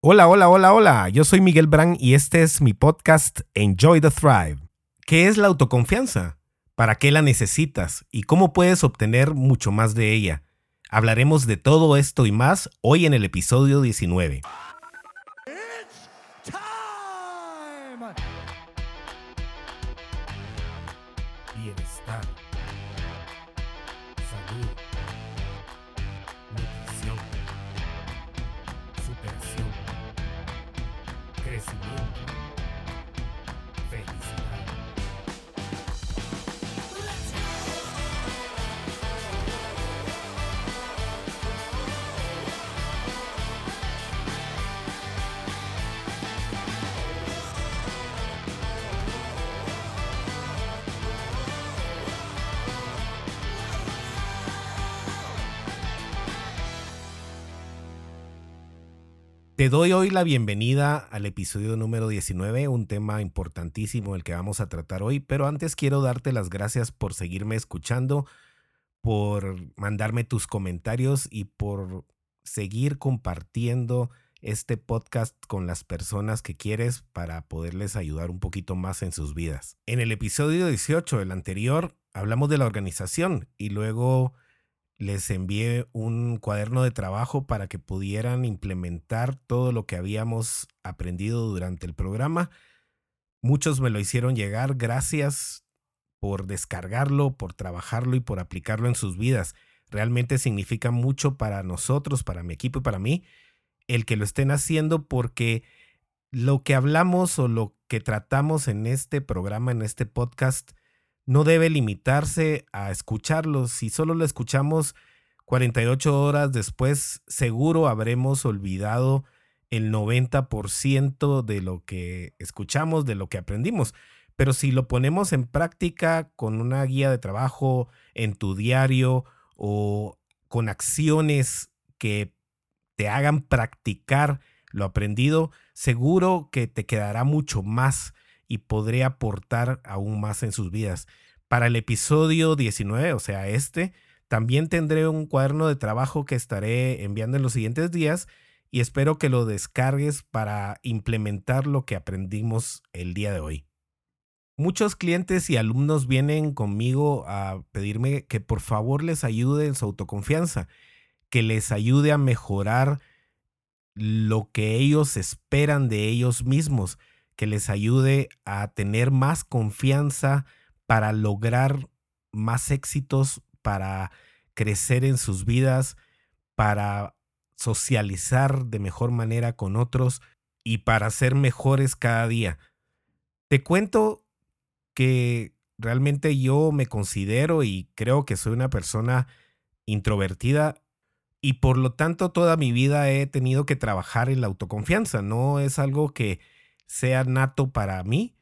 Hola, hola, hola, hola. Yo soy Miguel Brand y este es mi podcast Enjoy the Thrive. ¿Qué es la autoconfianza? ¿Para qué la necesitas? ¿Y cómo puedes obtener mucho más de ella? Hablaremos de todo esto y más hoy en el episodio 19. Te doy hoy la bienvenida al episodio número 19, un tema importantísimo el que vamos a tratar hoy, pero antes quiero darte las gracias por seguirme escuchando, por mandarme tus comentarios y por seguir compartiendo este podcast con las personas que quieres para poderles ayudar un poquito más en sus vidas. En el episodio 18, el anterior, hablamos de la organización y luego les envié un cuaderno de trabajo para que pudieran implementar todo lo que habíamos aprendido durante el programa. Muchos me lo hicieron llegar. Gracias por descargarlo, por trabajarlo y por aplicarlo en sus vidas. Realmente significa mucho para nosotros, para mi equipo y para mí, el que lo estén haciendo porque lo que hablamos o lo que tratamos en este programa, en este podcast, no debe limitarse a escucharlo. Si solo lo escuchamos 48 horas después, seguro habremos olvidado el 90% de lo que escuchamos, de lo que aprendimos. Pero si lo ponemos en práctica con una guía de trabajo en tu diario o con acciones que te hagan practicar lo aprendido, seguro que te quedará mucho más y podré aportar aún más en sus vidas. Para el episodio 19, o sea, este, también tendré un cuaderno de trabajo que estaré enviando en los siguientes días y espero que lo descargues para implementar lo que aprendimos el día de hoy. Muchos clientes y alumnos vienen conmigo a pedirme que por favor les ayude en su autoconfianza, que les ayude a mejorar lo que ellos esperan de ellos mismos, que les ayude a tener más confianza para lograr más éxitos, para crecer en sus vidas, para socializar de mejor manera con otros y para ser mejores cada día. Te cuento que realmente yo me considero y creo que soy una persona introvertida y por lo tanto toda mi vida he tenido que trabajar en la autoconfianza. No es algo que sea nato para mí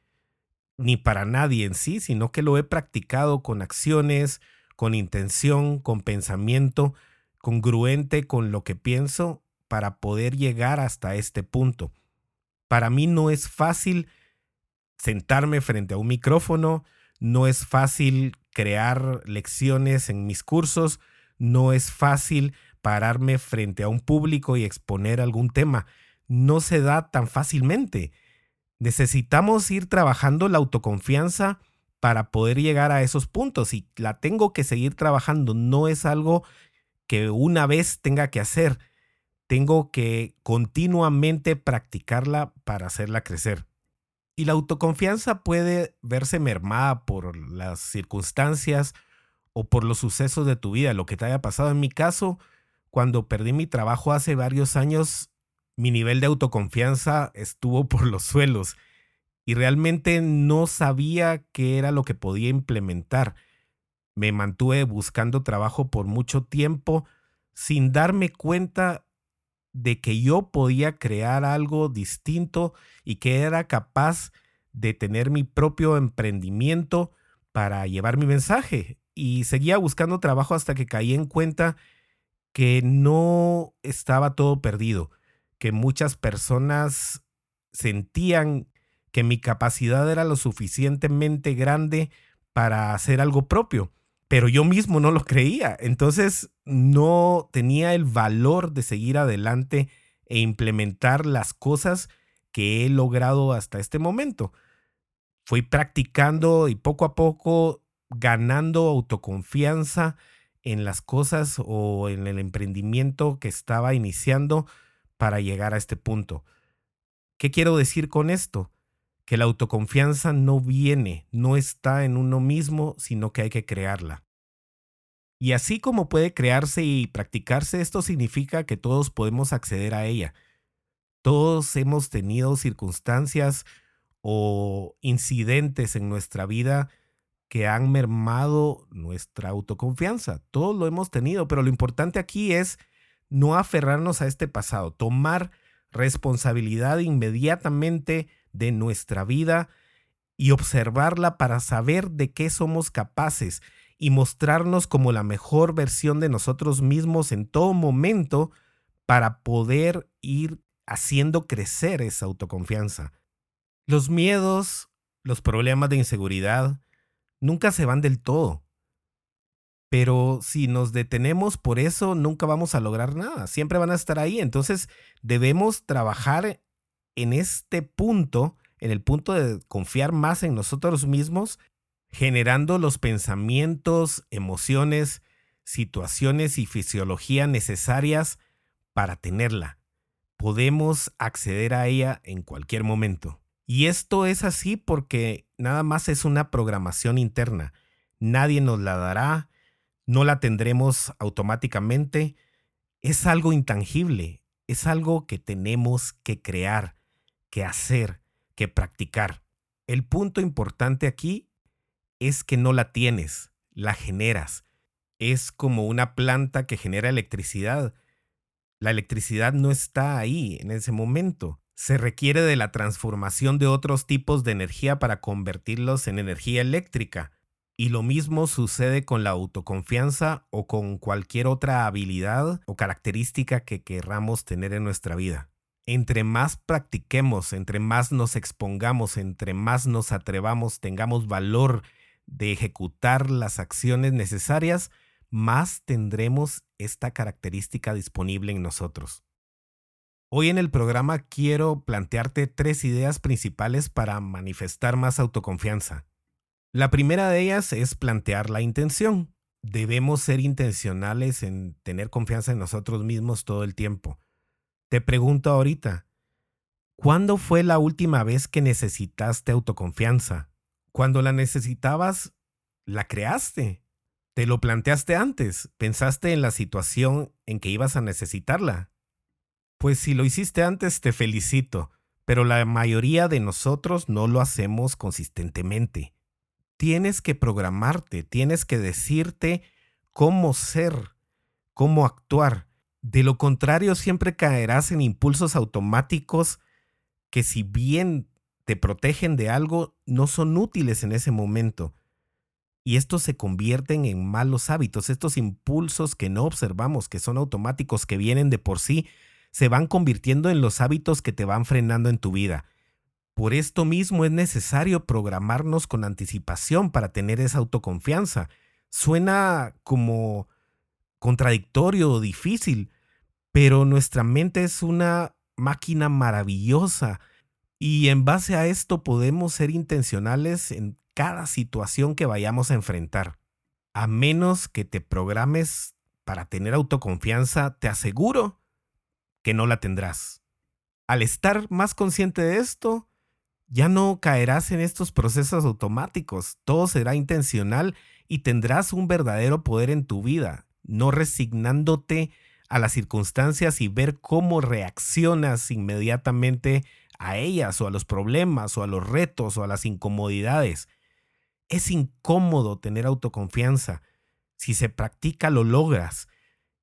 ni para nadie en sí, sino que lo he practicado con acciones, con intención, con pensamiento, congruente con lo que pienso para poder llegar hasta este punto. Para mí no es fácil sentarme frente a un micrófono, no es fácil crear lecciones en mis cursos, no es fácil pararme frente a un público y exponer algún tema. No se da tan fácilmente. Necesitamos ir trabajando la autoconfianza para poder llegar a esos puntos y la tengo que seguir trabajando. No es algo que una vez tenga que hacer. Tengo que continuamente practicarla para hacerla crecer. Y la autoconfianza puede verse mermada por las circunstancias o por los sucesos de tu vida, lo que te haya pasado. En mi caso, cuando perdí mi trabajo hace varios años, mi nivel de autoconfianza estuvo por los suelos y realmente no sabía qué era lo que podía implementar. Me mantuve buscando trabajo por mucho tiempo sin darme cuenta de que yo podía crear algo distinto y que era capaz de tener mi propio emprendimiento para llevar mi mensaje. Y seguía buscando trabajo hasta que caí en cuenta que no estaba todo perdido que muchas personas sentían que mi capacidad era lo suficientemente grande para hacer algo propio, pero yo mismo no lo creía. Entonces no tenía el valor de seguir adelante e implementar las cosas que he logrado hasta este momento. Fui practicando y poco a poco ganando autoconfianza en las cosas o en el emprendimiento que estaba iniciando para llegar a este punto. ¿Qué quiero decir con esto? Que la autoconfianza no viene, no está en uno mismo, sino que hay que crearla. Y así como puede crearse y practicarse, esto significa que todos podemos acceder a ella. Todos hemos tenido circunstancias o incidentes en nuestra vida que han mermado nuestra autoconfianza. Todos lo hemos tenido, pero lo importante aquí es no aferrarnos a este pasado, tomar responsabilidad inmediatamente de nuestra vida y observarla para saber de qué somos capaces y mostrarnos como la mejor versión de nosotros mismos en todo momento para poder ir haciendo crecer esa autoconfianza. Los miedos, los problemas de inseguridad, nunca se van del todo. Pero si nos detenemos por eso, nunca vamos a lograr nada. Siempre van a estar ahí. Entonces debemos trabajar en este punto, en el punto de confiar más en nosotros mismos, generando los pensamientos, emociones, situaciones y fisiología necesarias para tenerla. Podemos acceder a ella en cualquier momento. Y esto es así porque nada más es una programación interna. Nadie nos la dará, no la tendremos automáticamente. Es algo intangible, es algo que tenemos que crear, que hacer, que practicar. El punto importante aquí es que no la tienes, la generas. Es como una planta que genera electricidad. La electricidad no está ahí en ese momento. Se requiere de la transformación de otros tipos de energía para convertirlos en energía eléctrica. Y lo mismo sucede con la autoconfianza o con cualquier otra habilidad o característica que querramos tener en nuestra vida. Entre más practiquemos, entre más nos expongamos, entre más nos atrevamos, tengamos valor de ejecutar las acciones necesarias, más tendremos esta característica disponible en nosotros. Hoy en el programa quiero plantearte tres ideas principales para manifestar más autoconfianza. La primera de ellas es plantear la intención. Debemos ser intencionales en tener confianza en nosotros mismos todo el tiempo. Te pregunto ahorita, ¿cuándo fue la última vez que necesitaste autoconfianza? Cuando la necesitabas, la creaste. Te lo planteaste antes, pensaste en la situación en que ibas a necesitarla. Pues si lo hiciste antes, te felicito, pero la mayoría de nosotros no lo hacemos consistentemente tienes que programarte, tienes que decirte cómo ser, cómo actuar. De lo contrario, siempre caerás en impulsos automáticos que si bien te protegen de algo, no son útiles en ese momento. Y estos se convierten en malos hábitos, estos impulsos que no observamos, que son automáticos, que vienen de por sí, se van convirtiendo en los hábitos que te van frenando en tu vida. Por esto mismo es necesario programarnos con anticipación para tener esa autoconfianza. Suena como contradictorio o difícil, pero nuestra mente es una máquina maravillosa y en base a esto podemos ser intencionales en cada situación que vayamos a enfrentar. A menos que te programes para tener autoconfianza, te aseguro que no la tendrás. Al estar más consciente de esto, ya no caerás en estos procesos automáticos, todo será intencional y tendrás un verdadero poder en tu vida, no resignándote a las circunstancias y ver cómo reaccionas inmediatamente a ellas o a los problemas o a los retos o a las incomodidades. Es incómodo tener autoconfianza. Si se practica lo logras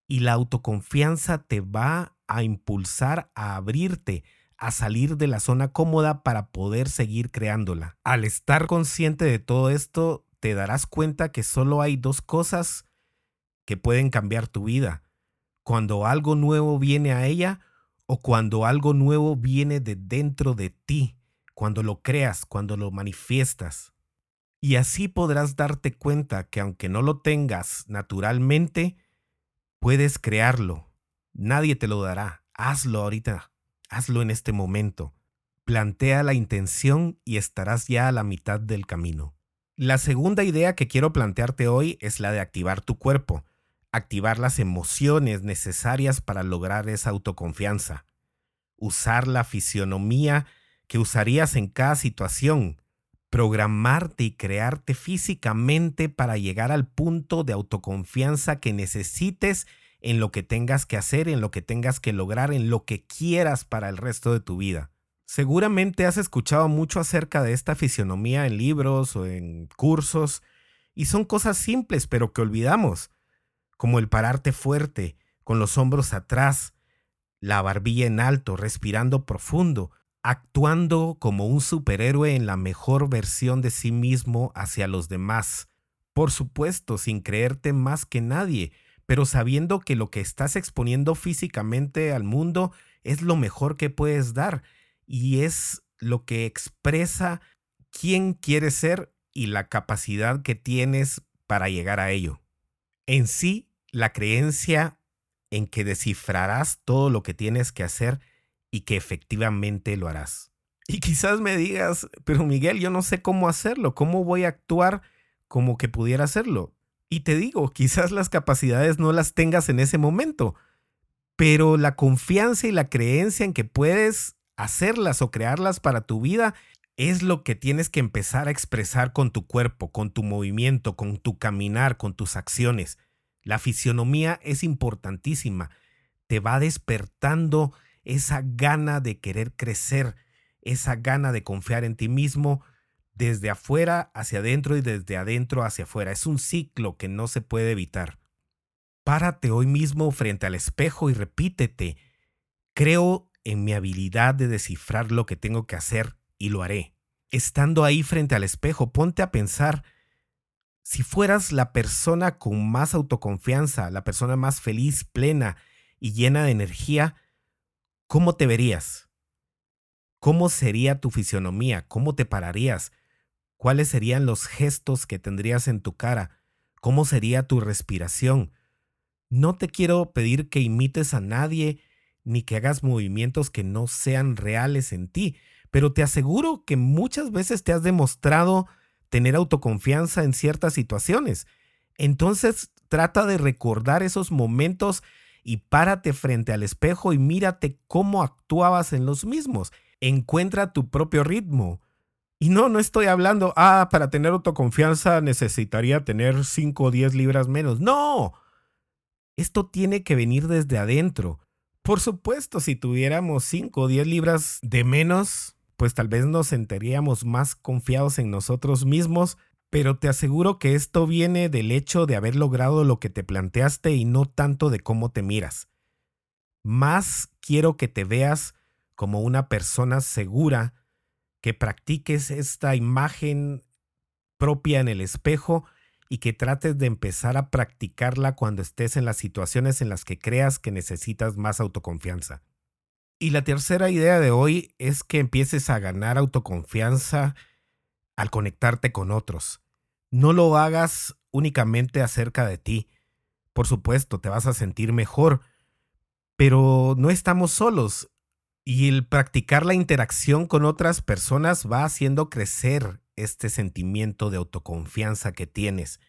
y la autoconfianza te va a impulsar a abrirte, a salir de la zona cómoda para poder seguir creándola. Al estar consciente de todo esto, te darás cuenta que solo hay dos cosas que pueden cambiar tu vida. Cuando algo nuevo viene a ella o cuando algo nuevo viene de dentro de ti, cuando lo creas, cuando lo manifiestas. Y así podrás darte cuenta que aunque no lo tengas naturalmente, puedes crearlo. Nadie te lo dará hazlo ahorita, hazlo en este momento. Plantea la intención y estarás ya a la mitad del camino. La segunda idea que quiero plantearte hoy es la de activar tu cuerpo, activar las emociones necesarias para lograr esa autoconfianza, usar la fisionomía que usarías en cada situación, programarte y crearte físicamente para llegar al punto de autoconfianza que necesites en lo que tengas que hacer, en lo que tengas que lograr, en lo que quieras para el resto de tu vida. Seguramente has escuchado mucho acerca de esta fisionomía en libros o en cursos, y son cosas simples pero que olvidamos, como el pararte fuerte, con los hombros atrás, la barbilla en alto, respirando profundo, actuando como un superhéroe en la mejor versión de sí mismo hacia los demás. Por supuesto, sin creerte más que nadie, pero sabiendo que lo que estás exponiendo físicamente al mundo es lo mejor que puedes dar y es lo que expresa quién quieres ser y la capacidad que tienes para llegar a ello. En sí, la creencia en que descifrarás todo lo que tienes que hacer y que efectivamente lo harás. Y quizás me digas, pero Miguel, yo no sé cómo hacerlo, cómo voy a actuar como que pudiera hacerlo. Y te digo, quizás las capacidades no las tengas en ese momento, pero la confianza y la creencia en que puedes hacerlas o crearlas para tu vida es lo que tienes que empezar a expresar con tu cuerpo, con tu movimiento, con tu caminar, con tus acciones. La fisionomía es importantísima. Te va despertando esa gana de querer crecer, esa gana de confiar en ti mismo desde afuera hacia adentro y desde adentro hacia afuera. Es un ciclo que no se puede evitar. Párate hoy mismo frente al espejo y repítete, creo en mi habilidad de descifrar lo que tengo que hacer y lo haré. Estando ahí frente al espejo, ponte a pensar, si fueras la persona con más autoconfianza, la persona más feliz, plena y llena de energía, ¿cómo te verías? ¿Cómo sería tu fisionomía? ¿Cómo te pararías? ¿Cuáles serían los gestos que tendrías en tu cara? ¿Cómo sería tu respiración? No te quiero pedir que imites a nadie ni que hagas movimientos que no sean reales en ti, pero te aseguro que muchas veces te has demostrado tener autoconfianza en ciertas situaciones. Entonces trata de recordar esos momentos y párate frente al espejo y mírate cómo actuabas en los mismos. Encuentra tu propio ritmo. Y no, no estoy hablando, ah, para tener autoconfianza necesitaría tener 5 o 10 libras menos. No, esto tiene que venir desde adentro. Por supuesto, si tuviéramos 5 o 10 libras de menos, pues tal vez nos sentiríamos más confiados en nosotros mismos pero te aseguro que esto viene del hecho de haber logrado lo que te planteaste y no tanto de cómo te miras. Más quiero que te veas como una persona segura, que practiques esta imagen propia en el espejo y que trates de empezar a practicarla cuando estés en las situaciones en las que creas que necesitas más autoconfianza. Y la tercera idea de hoy es que empieces a ganar autoconfianza al conectarte con otros no lo hagas únicamente acerca de ti. Por supuesto, te vas a sentir mejor, pero no estamos solos y el practicar la interacción con otras personas va haciendo crecer este sentimiento de autoconfianza que tienes.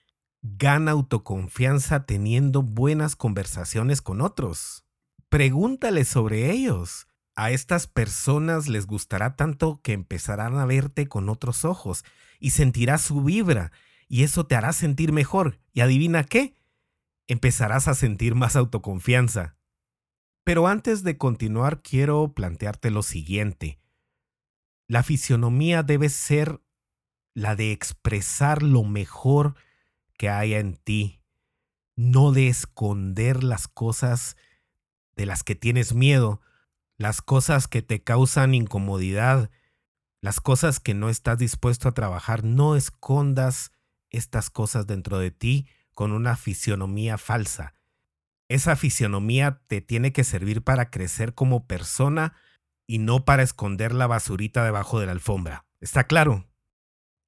Gana autoconfianza teniendo buenas conversaciones con otros. Pregúntale sobre ellos. A estas personas les gustará tanto que empezarán a verte con otros ojos y sentirás su vibra y eso te hará sentir mejor. ¿Y adivina qué? Empezarás a sentir más autoconfianza. Pero antes de continuar, quiero plantearte lo siguiente. La fisionomía debe ser la de expresar lo mejor que haya en ti, no de esconder las cosas de las que tienes miedo, las cosas que te causan incomodidad, las cosas que no estás dispuesto a trabajar, no escondas estas cosas dentro de ti con una fisionomía falsa. Esa fisionomía te tiene que servir para crecer como persona y no para esconder la basurita debajo de la alfombra. ¿Está claro?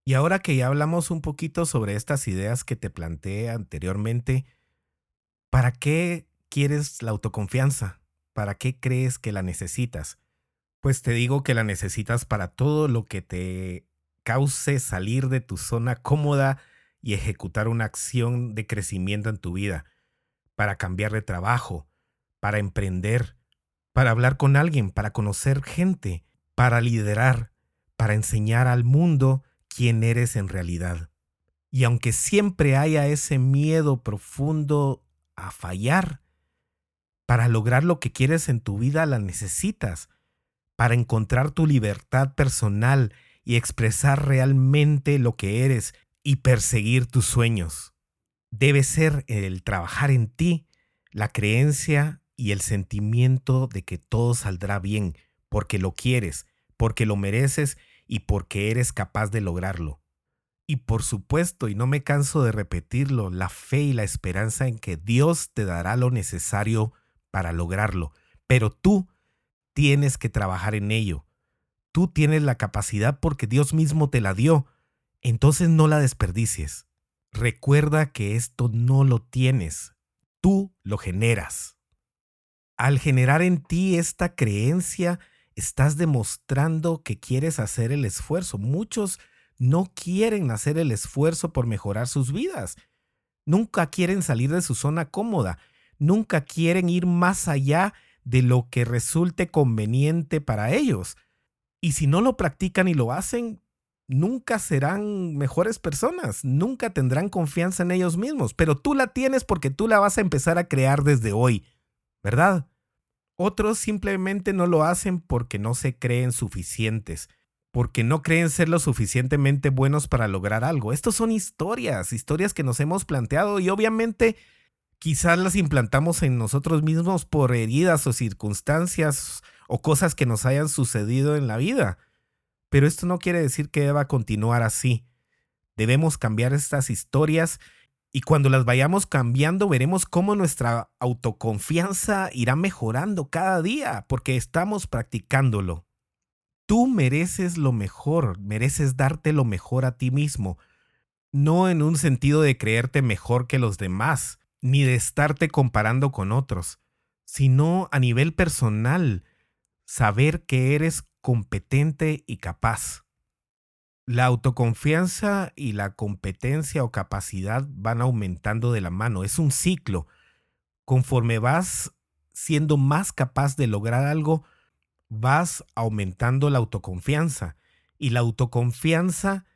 Y ahora que ya hablamos un poquito sobre estas ideas que te planteé anteriormente, ¿para qué quieres la autoconfianza? ¿para qué crees que la necesitas? Pues te digo que la necesitas para todo lo que te cause salir de tu zona cómoda y ejecutar una acción de crecimiento en tu vida, para cambiar de trabajo, para emprender, para hablar con alguien, para conocer gente, para liderar, para enseñar al mundo quién eres en realidad. Y aunque siempre haya ese miedo profundo a fallar, para lograr lo que quieres en tu vida la necesitas, para encontrar tu libertad personal y expresar realmente lo que eres y perseguir tus sueños. Debe ser el trabajar en ti, la creencia y el sentimiento de que todo saldrá bien, porque lo quieres, porque lo mereces y porque eres capaz de lograrlo. Y por supuesto, y no me canso de repetirlo, la fe y la esperanza en que Dios te dará lo necesario para lograrlo. Pero tú tienes que trabajar en ello. Tú tienes la capacidad porque Dios mismo te la dio. Entonces no la desperdicies. Recuerda que esto no lo tienes. Tú lo generas. Al generar en ti esta creencia, estás demostrando que quieres hacer el esfuerzo. Muchos no quieren hacer el esfuerzo por mejorar sus vidas. Nunca quieren salir de su zona cómoda. Nunca quieren ir más allá de lo que resulte conveniente para ellos. Y si no lo practican y lo hacen, nunca serán mejores personas, nunca tendrán confianza en ellos mismos, pero tú la tienes porque tú la vas a empezar a crear desde hoy, ¿verdad? Otros simplemente no lo hacen porque no se creen suficientes, porque no creen ser lo suficientemente buenos para lograr algo. Estos son historias, historias que nos hemos planteado y obviamente quizás las implantamos en nosotros mismos por heridas o circunstancias o cosas que nos hayan sucedido en la vida. Pero esto no quiere decir que deba continuar así. Debemos cambiar estas historias y cuando las vayamos cambiando veremos cómo nuestra autoconfianza irá mejorando cada día porque estamos practicándolo. Tú mereces lo mejor, mereces darte lo mejor a ti mismo, no en un sentido de creerte mejor que los demás, ni de estarte comparando con otros, sino a nivel personal, saber que eres competente y capaz. La autoconfianza y la competencia o capacidad van aumentando de la mano. Es un ciclo. Conforme vas siendo más capaz de lograr algo, vas aumentando la autoconfianza. Y la autoconfianza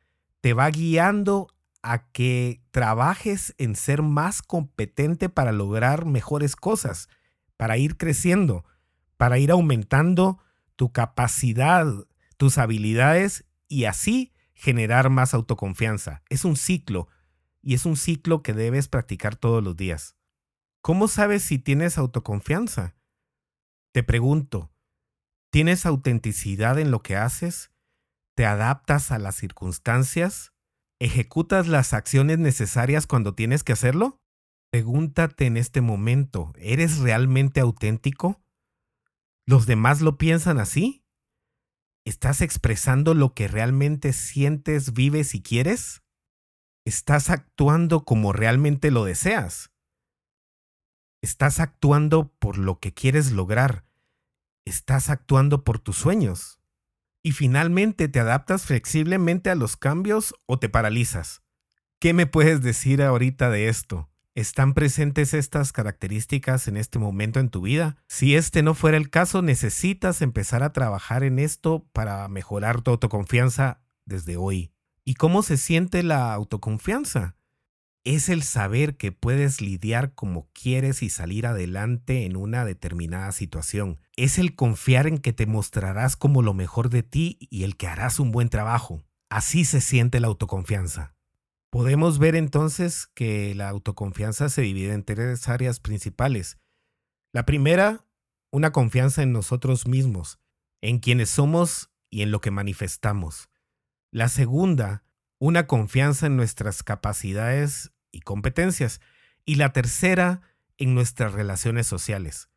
te va guiando a que trabajes en ser más competente para lograr mejores cosas, para ir creciendo, para ir aumentando tu capacidad, tus habilidades y así generar más autoconfianza. Es un ciclo y es un ciclo que debes practicar todos los días. ¿Cómo sabes si tienes autoconfianza? Te pregunto, ¿tienes autenticidad en lo que haces? ¿Te adaptas a las circunstancias? ¿Ejecutas las acciones necesarias cuando tienes que hacerlo? Pregúntate en este momento, ¿eres realmente auténtico? ¿Los demás lo piensan así? ¿Estás expresando lo que realmente sientes, vives y quieres? ¿Estás actuando como realmente lo deseas? ¿Estás actuando por lo que quieres lograr? ¿Estás actuando por tus sueños? Y finalmente, ¿te adaptas flexiblemente a los cambios o te paralizas? ¿Qué me puedes decir ahorita de esto? ¿Están presentes estas características en este momento en tu vida? Si este no fuera el caso, necesitas empezar a trabajar en esto para mejorar tu autoconfianza desde hoy. ¿Y cómo se siente la autoconfianza? Es el saber que puedes lidiar como quieres y salir adelante en una determinada situación. Es el confiar en que te mostrarás como lo mejor de ti y el que harás un buen trabajo. Así se siente la autoconfianza. Podemos ver entonces que la autoconfianza se divide en tres áreas principales. La primera, una confianza en nosotros mismos, en quienes somos y en lo que manifestamos. La segunda, una confianza en nuestras capacidades y competencias. Y la tercera, en nuestras relaciones sociales.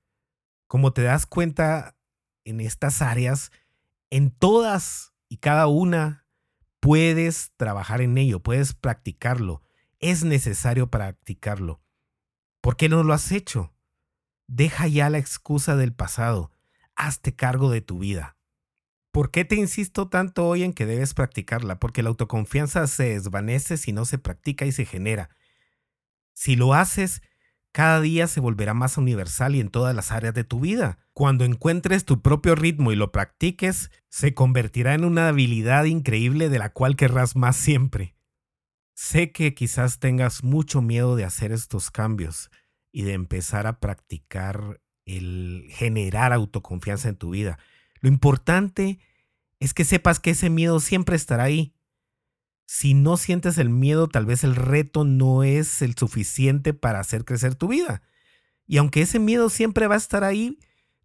Como te das cuenta en estas áreas, en todas y cada una puedes trabajar en ello, puedes practicarlo. Es necesario practicarlo. ¿Por qué no lo has hecho? Deja ya la excusa del pasado. Hazte cargo de tu vida. ¿Por qué te insisto tanto hoy en que debes practicarla? Porque la autoconfianza se desvanece si no se practica y se genera. Si lo haces, cada día se volverá más universal y en todas las áreas de tu vida. Cuando encuentres tu propio ritmo y lo practiques, se convertirá en una habilidad increíble de la cual querrás más siempre. Sé que quizás tengas mucho miedo de hacer estos cambios y de empezar a practicar el generar autoconfianza en tu vida. Lo importante es que sepas que ese miedo siempre estará ahí. Si no sientes el miedo, tal vez el reto no es el suficiente para hacer crecer tu vida. Y aunque ese miedo siempre va a estar ahí,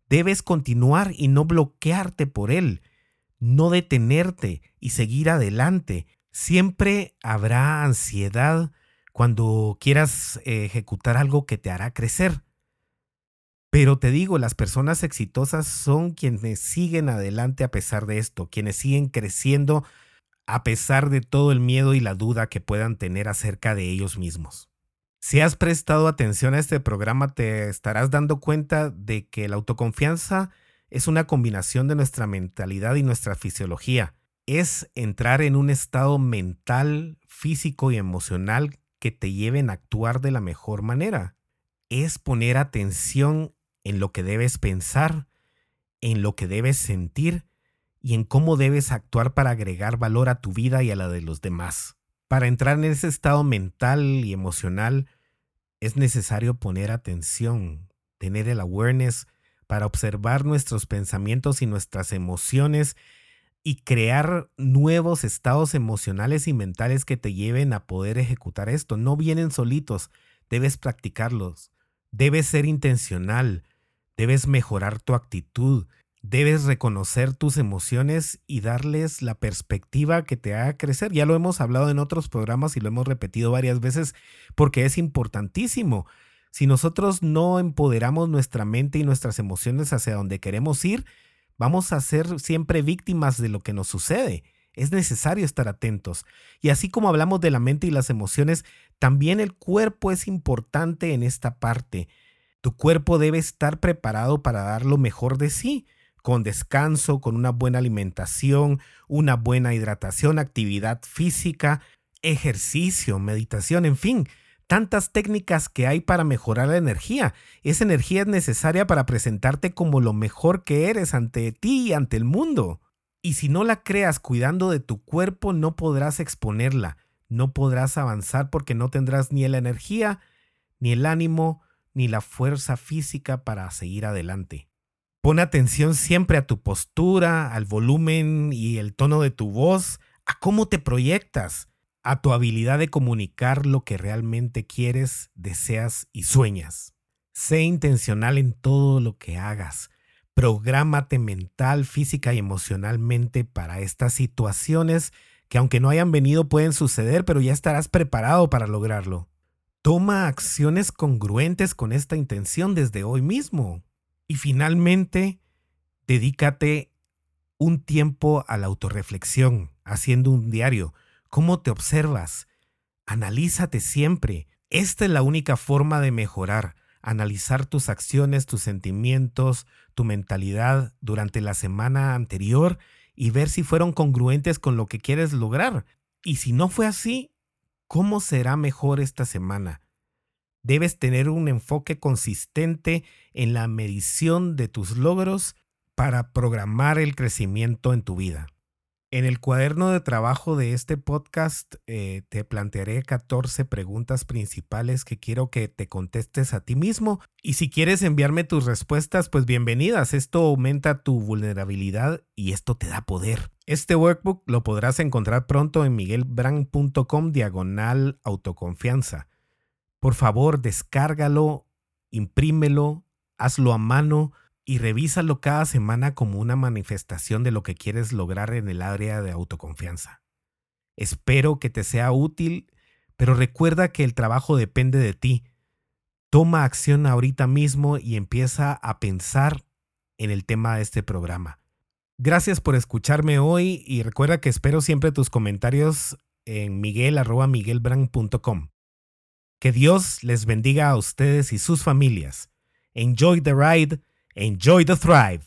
debes continuar y no bloquearte por él, no detenerte y seguir adelante. Siempre habrá ansiedad cuando quieras ejecutar algo que te hará crecer. Pero te digo, las personas exitosas son quienes siguen adelante a pesar de esto, quienes siguen creciendo a pesar de todo el miedo y la duda que puedan tener acerca de ellos mismos. Si has prestado atención a este programa, te estarás dando cuenta de que la autoconfianza es una combinación de nuestra mentalidad y nuestra fisiología. Es entrar en un estado mental, físico y emocional que te lleven a actuar de la mejor manera. Es poner atención en lo que debes pensar, en lo que debes sentir y en cómo debes actuar para agregar valor a tu vida y a la de los demás. Para entrar en ese estado mental y emocional es necesario poner atención, tener el awareness para observar nuestros pensamientos y nuestras emociones y crear nuevos estados emocionales y mentales que te lleven a poder ejecutar esto. No vienen solitos, debes practicarlos, debes ser intencional, Debes mejorar tu actitud, debes reconocer tus emociones y darles la perspectiva que te haga crecer. Ya lo hemos hablado en otros programas y lo hemos repetido varias veces porque es importantísimo. Si nosotros no empoderamos nuestra mente y nuestras emociones hacia donde queremos ir, vamos a ser siempre víctimas de lo que nos sucede. Es necesario estar atentos. Y así como hablamos de la mente y las emociones, también el cuerpo es importante en esta parte. Tu cuerpo debe estar preparado para dar lo mejor de sí, con descanso, con una buena alimentación, una buena hidratación, actividad física, ejercicio, meditación, en fin, tantas técnicas que hay para mejorar la energía. Esa energía es necesaria para presentarte como lo mejor que eres ante ti y ante el mundo. Y si no la creas cuidando de tu cuerpo, no podrás exponerla, no podrás avanzar porque no tendrás ni la energía, ni el ánimo, ni la fuerza física para seguir adelante. Pon atención siempre a tu postura, al volumen y el tono de tu voz, a cómo te proyectas, a tu habilidad de comunicar lo que realmente quieres, deseas y sueñas. Sé intencional en todo lo que hagas. Prográmate mental, física y emocionalmente para estas situaciones que aunque no hayan venido pueden suceder, pero ya estarás preparado para lograrlo. Toma acciones congruentes con esta intención desde hoy mismo. Y finalmente, dedícate un tiempo a la autorreflexión, haciendo un diario. ¿Cómo te observas? Analízate siempre. Esta es la única forma de mejorar. Analizar tus acciones, tus sentimientos, tu mentalidad durante la semana anterior y ver si fueron congruentes con lo que quieres lograr. Y si no fue así, ¿Cómo será mejor esta semana? Debes tener un enfoque consistente en la medición de tus logros para programar el crecimiento en tu vida. En el cuaderno de trabajo de este podcast eh, te plantearé 14 preguntas principales que quiero que te contestes a ti mismo y si quieres enviarme tus respuestas, pues bienvenidas. Esto aumenta tu vulnerabilidad y esto te da poder. Este workbook lo podrás encontrar pronto en miguelbrand.com diagonal autoconfianza. Por favor, descárgalo, imprímelo, hazlo a mano y revísalo cada semana como una manifestación de lo que quieres lograr en el área de autoconfianza. Espero que te sea útil, pero recuerda que el trabajo depende de ti. Toma acción ahorita mismo y empieza a pensar en el tema de este programa. Gracias por escucharme hoy y recuerda que espero siempre tus comentarios en miguel.miguelbrand.com. Que Dios les bendiga a ustedes y sus familias Enjoy the ride, enjoy the thrive.